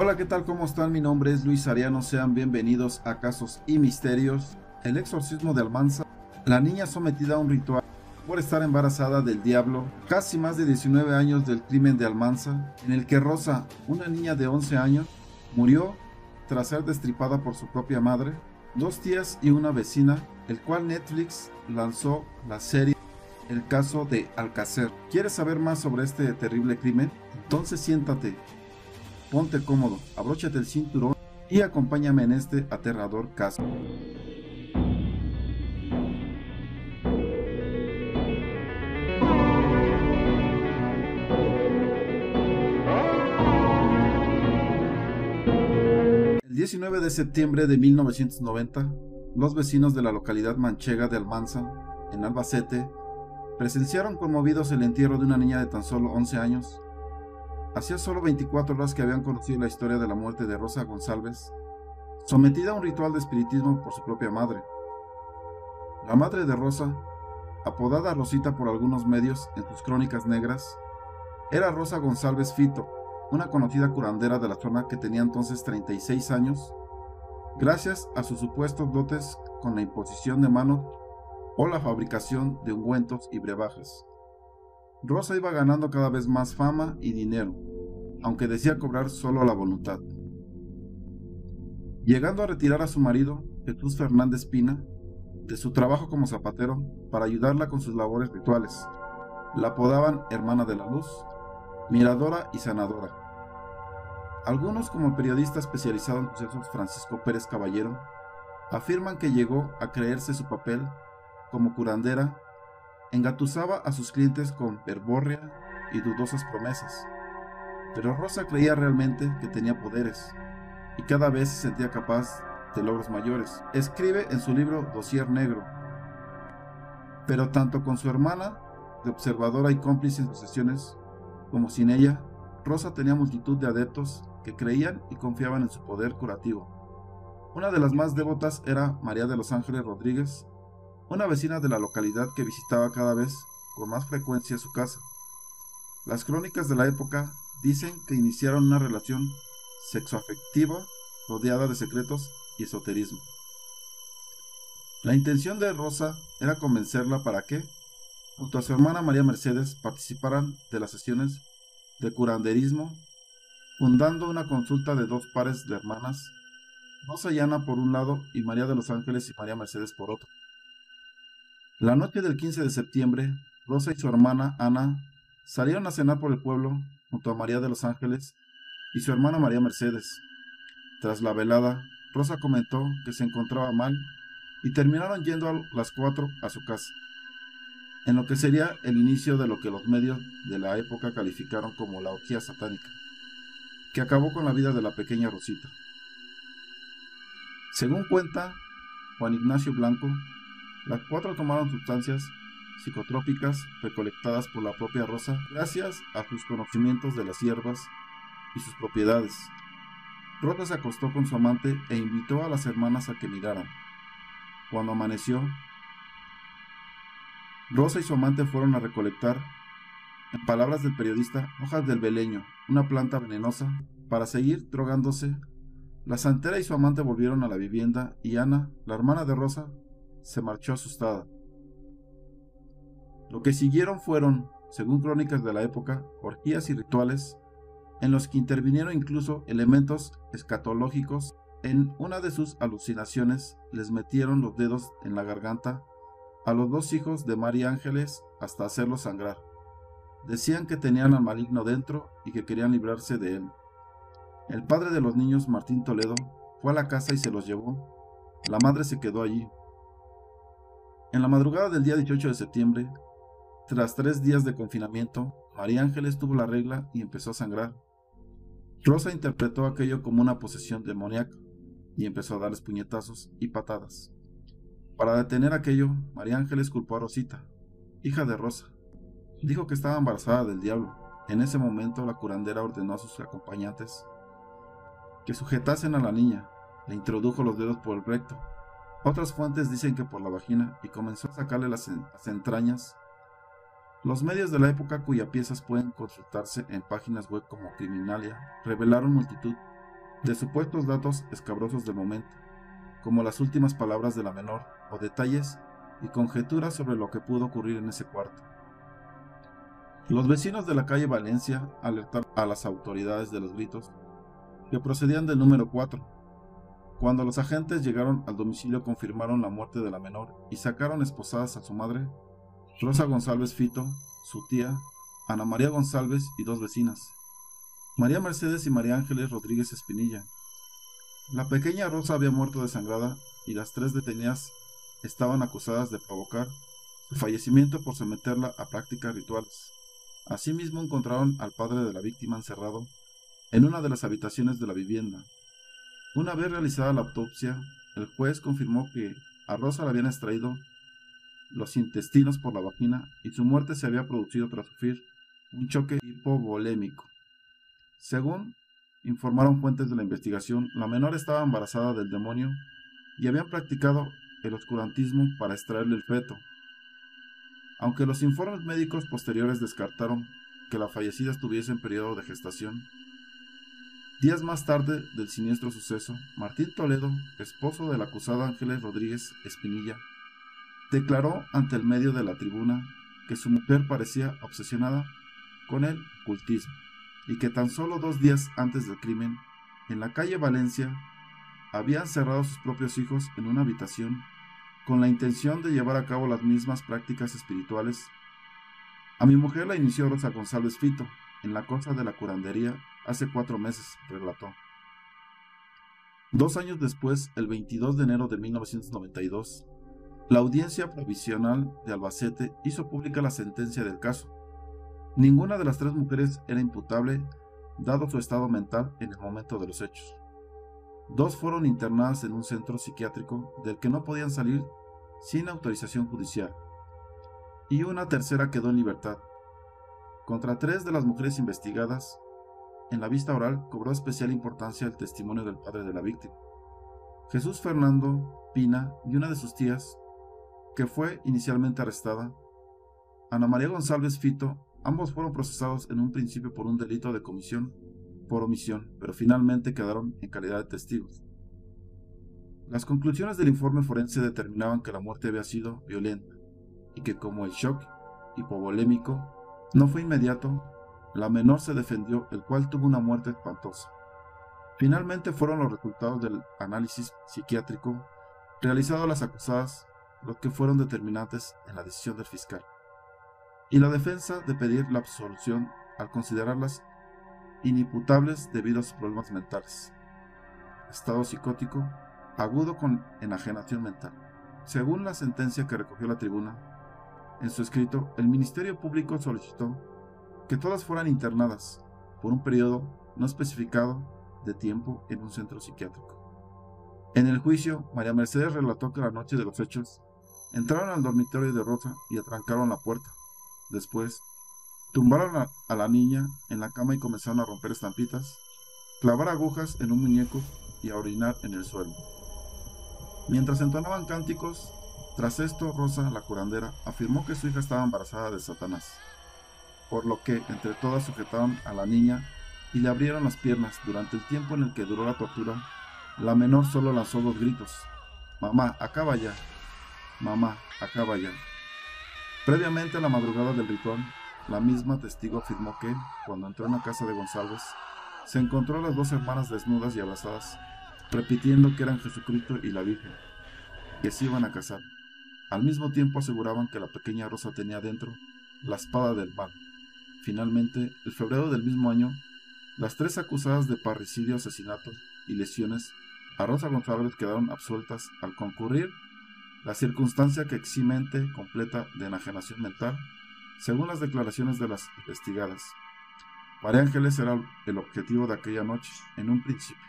Hola, ¿qué tal? ¿Cómo están? Mi nombre es Luis Ariano. Sean bienvenidos a Casos y Misterios. El exorcismo de Almanza. La niña sometida a un ritual por estar embarazada del diablo. Casi más de 19 años del crimen de Almanza, en el que Rosa, una niña de 11 años, murió tras ser destripada por su propia madre, dos tías y una vecina, el cual Netflix lanzó la serie El caso de Alcacer. ¿Quieres saber más sobre este terrible crimen? Entonces siéntate, ponte cómodo, abróchate el cinturón y acompáñame en este aterrador caso. El 19 de septiembre de 1990, los vecinos de la localidad manchega de Almanza, en Albacete, presenciaron conmovidos el entierro de una niña de tan solo 11 años Hacía solo 24 horas que habían conocido la historia de la muerte de Rosa González, sometida a un ritual de espiritismo por su propia madre. La madre de Rosa, apodada Rosita por algunos medios en sus crónicas negras, era Rosa González Fito, una conocida curandera de la zona que tenía entonces 36 años, gracias a sus supuestos dotes con la imposición de mano o la fabricación de ungüentos y brebajes. Rosa iba ganando cada vez más fama y dinero, aunque decía cobrar solo la voluntad. Llegando a retirar a su marido, Jesús Fernández Pina, de su trabajo como zapatero para ayudarla con sus labores rituales. La apodaban Hermana de la Luz, Miradora y Sanadora. Algunos, como el periodista especializado en sucesos Francisco Pérez Caballero, afirman que llegó a creerse su papel como curandera engatusaba a sus clientes con verborrea y dudosas promesas. Pero Rosa creía realmente que tenía poderes y cada vez se sentía capaz de logros mayores. Escribe en su libro Dossier Negro. Pero tanto con su hermana, de observadora y cómplice en sus sesiones, como sin ella, Rosa tenía multitud de adeptos que creían y confiaban en su poder curativo. Una de las más devotas era María de los Ángeles Rodríguez, una vecina de la localidad que visitaba cada vez con más frecuencia su casa. Las crónicas de la época dicen que iniciaron una relación sexoafectiva rodeada de secretos y esoterismo. La intención de Rosa era convencerla para que, junto a su hermana María Mercedes, participaran de las sesiones de curanderismo, fundando una consulta de dos pares de hermanas, Rosa y Ana por un lado y María de los Ángeles y María Mercedes por otro. La noche del 15 de septiembre, Rosa y su hermana Ana salieron a cenar por el pueblo junto a María de los Ángeles y su hermana María Mercedes. Tras la velada, Rosa comentó que se encontraba mal y terminaron yendo a las cuatro a su casa, en lo que sería el inicio de lo que los medios de la época calificaron como la orgía satánica, que acabó con la vida de la pequeña Rosita. Según cuenta Juan Ignacio Blanco, las cuatro tomaron sustancias psicotrópicas recolectadas por la propia Rosa gracias a sus conocimientos de las hierbas y sus propiedades. Rosa se acostó con su amante e invitó a las hermanas a que miraran. Cuando amaneció, Rosa y su amante fueron a recolectar, en palabras del periodista, hojas del beleño, una planta venenosa, para seguir drogándose. La santera y su amante volvieron a la vivienda y Ana, la hermana de Rosa, se marchó asustada. Lo que siguieron fueron, según crónicas de la época, orgías y rituales en los que intervinieron incluso elementos escatológicos. En una de sus alucinaciones les metieron los dedos en la garganta a los dos hijos de María Ángeles hasta hacerlos sangrar. Decían que tenían al maligno dentro y que querían librarse de él. El padre de los niños, Martín Toledo, fue a la casa y se los llevó. La madre se quedó allí, en la madrugada del día 18 de septiembre, tras tres días de confinamiento, María Ángeles tuvo la regla y empezó a sangrar. Rosa interpretó aquello como una posesión demoníaca y empezó a darles puñetazos y patadas. Para detener aquello, María Ángeles culpó a Rosita, hija de Rosa. Dijo que estaba embarazada del diablo. En ese momento la curandera ordenó a sus acompañantes que sujetasen a la niña, le introdujo los dedos por el recto otras fuentes dicen que por la vagina y comenzó a sacarle las, entrañas. Los medios de la época, cuyas piezas pueden consultarse en páginas web como Criminalia, revelaron multitud de supuestos datos escabrosos del momento, como las últimas palabras de la menor o detalles y conjeturas sobre lo que pudo ocurrir en ese cuarto. Los vecinos de la calle Valencia alertaron a las autoridades de los gritos que procedían del número 4. Cuando los agentes llegaron al domicilio confirmaron la muerte de la menor y sacaron esposadas a su madre, Rosa González Fito, su tía, Ana María González y dos vecinas, María Mercedes y María Ángeles Rodríguez Espinilla. La pequeña Rosa había muerto desangrada y las tres detenidas estaban acusadas de provocar su fallecimiento por someterla a prácticas rituales. Asimismo encontraron al padre de la víctima encerrado en una de las habitaciones de la vivienda. Una vez realizada la autopsia, el juez confirmó que a Rosa le habían extraído los intestinos por la vagina y su muerte se había producido tras sufrir un choque hipovolémico. Según informaron fuentes de la investigación, la menor estaba embarazada del demonio y habían practicado el oscurantismo para extraerle el feto. Aunque los informes médicos posteriores descartaron que la fallecida estuviese en periodo de gestación, días más tarde del siniestro suceso, Martín Toledo, esposo de la acusada Ángeles Rodríguez Espinilla, declaró ante el medio de la tribuna que su mujer parecía obsesionada con el cultismo y que tan solo dos días antes del crimen, en la calle Valencia, había encerrado a sus propios hijos en una habitación con la intención de llevar a cabo las mismas prácticas espirituales. A mi mujer la inició Rosa González Fito en la cosa de la curandería hace cuatro meses, relató. Dos años después, el 22 de enero de 1992, la audiencia provisional de Albacete hizo pública la sentencia del caso. Ninguna de las tres mujeres era imputable, dado su estado mental en el momento de los hechos. Dos fueron internadas en un centro psiquiátrico del que no podían salir sin autorización judicial. Y una tercera quedó en libertad. Contra tres de las mujeres investigadas, en la vista oral cobró especial importancia el testimonio del padre de la víctima. Jesús Fernando Pina y una de sus tías, que fue inicialmente arrestada, Ana María González Fito, ambos fueron procesados en un principio por un delito de comisión por omisión, pero finalmente quedaron en calidad de testigos. Las conclusiones del informe forense determinaban que la muerte había sido violenta y que como el shock hipovolémico no fue inmediato, la menor se defendió, el cual tuvo una muerte espantosa. Finalmente fueron los resultados del análisis psiquiátrico realizado a las acusadas los que fueron determinantes en la decisión del fiscal, y la defensa de pedir la absolución al considerarlas inimputables debido a sus problemas mentales, estado psicótico, agudo con enajenación mental. Según la sentencia que recogió la tribuna, en su escrito, el Ministerio Público solicitó que todas fueran internadas por un periodo no especificado de tiempo en un centro psiquiátrico. En el juicio, María Mercedes relató que la noche de los hechos entraron al dormitorio de Rosa y atrancaron la puerta. Después, Tumbaron a, la niña en la cama y comenzaron a romper estampitas, clavar agujas en un muñeco y a orinar en el suelo. Mientras entonaban cánticos, tras esto Rosa, la curandera, afirmó que su hija estaba embarazada de Satanás, por lo que entre todas sujetaron a la niña y le abrieron las piernas. Durante el tiempo en el que duró la tortura, la menor solo lanzó dos gritos. Mamá, acaba ya. Mamá, acaba ya. Previamente a la madrugada del ritual, la misma testigo afirmó que, cuando entró en la casa de González, se encontró a las dos hermanas desnudas y abrazadas, repitiendo que eran Jesucristo y la Virgen, que se iban a casar. Al mismo tiempo aseguraban que la pequeña Rosa tenía dentro la espada del mal. Finalmente, el febrero del mismo año, las tres acusadas de parricidio, asesinato y lesiones a Rosa González quedaron absueltas al concurrir la circunstancia que eximente completa de enajenación mental según las declaraciones de las investigadas, María Ángeles era el objetivo de aquella noche, en un principio.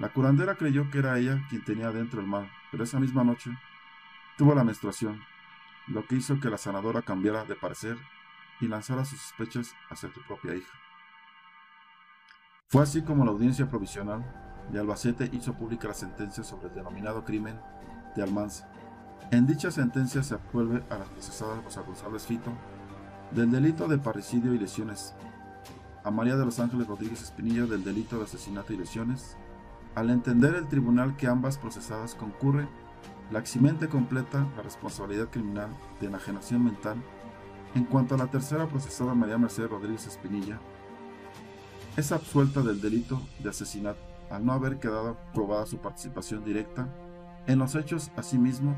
La curandera creyó que era ella quien tenía dentro el mal, pero esa misma noche tuvo la menstruación, lo que hizo que la sanadora cambiara de parecer y lanzara sus sospechas hacia su propia hija. Fue así como la audiencia provisional de Albacete hizo pública la sentencia sobre el denominado crimen de Almanza. En dicha sentencia se absuelve a las procesadas Rosa González Fito del delito de parricidio y lesiones, a María de los Ángeles Rodríguez Espinilla del delito de asesinato y lesiones, al entender el tribunal que ambas procesadas concurre la eximente completa la responsabilidad criminal de enajenación mental en cuanto a la tercera procesada María Mercedes Rodríguez Espinilla, es absuelta del delito de asesinato al no haber quedado probada su participación directa en los hechos, asimismo,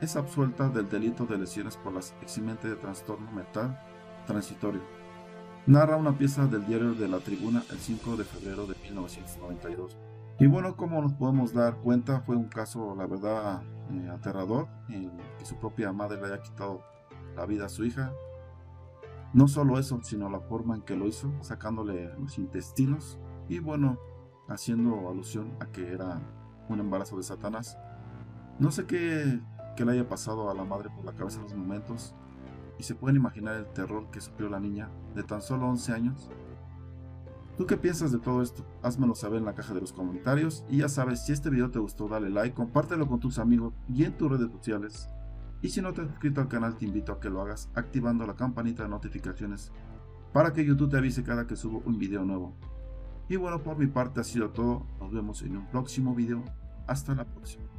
es absuelta del delito de lesiones por las eximente de trastorno mental transitorio. Narra una pieza del diario de la tribuna el 5 de febrero de 1992. Y bueno, como nos podemos dar cuenta, fue un caso, la verdad, eh, aterrador, en que su propia madre le haya quitado la vida a su hija. No solo eso, sino la forma en que lo hizo, sacándole los intestinos y bueno, haciendo alusión a que era un embarazo de Satanás. No sé qué, le haya pasado a la madre por la cabeza en los momentos, y se pueden imaginar el terror que sufrió la niña de tan solo 11 años. ¿Tú qué piensas de todo esto? Házmelo saber en la caja de los comentarios y ya sabes, si este video te gustó dale like, compártelo con tus amigos y en tus redes sociales. Y si no te has suscrito al canal te invito a que lo hagas activando la campanita de notificaciones para que YouTube te avise cada que subo un video nuevo. Y bueno, por mi parte ha sido todo, nos vemos en un próximo video, hasta la próxima.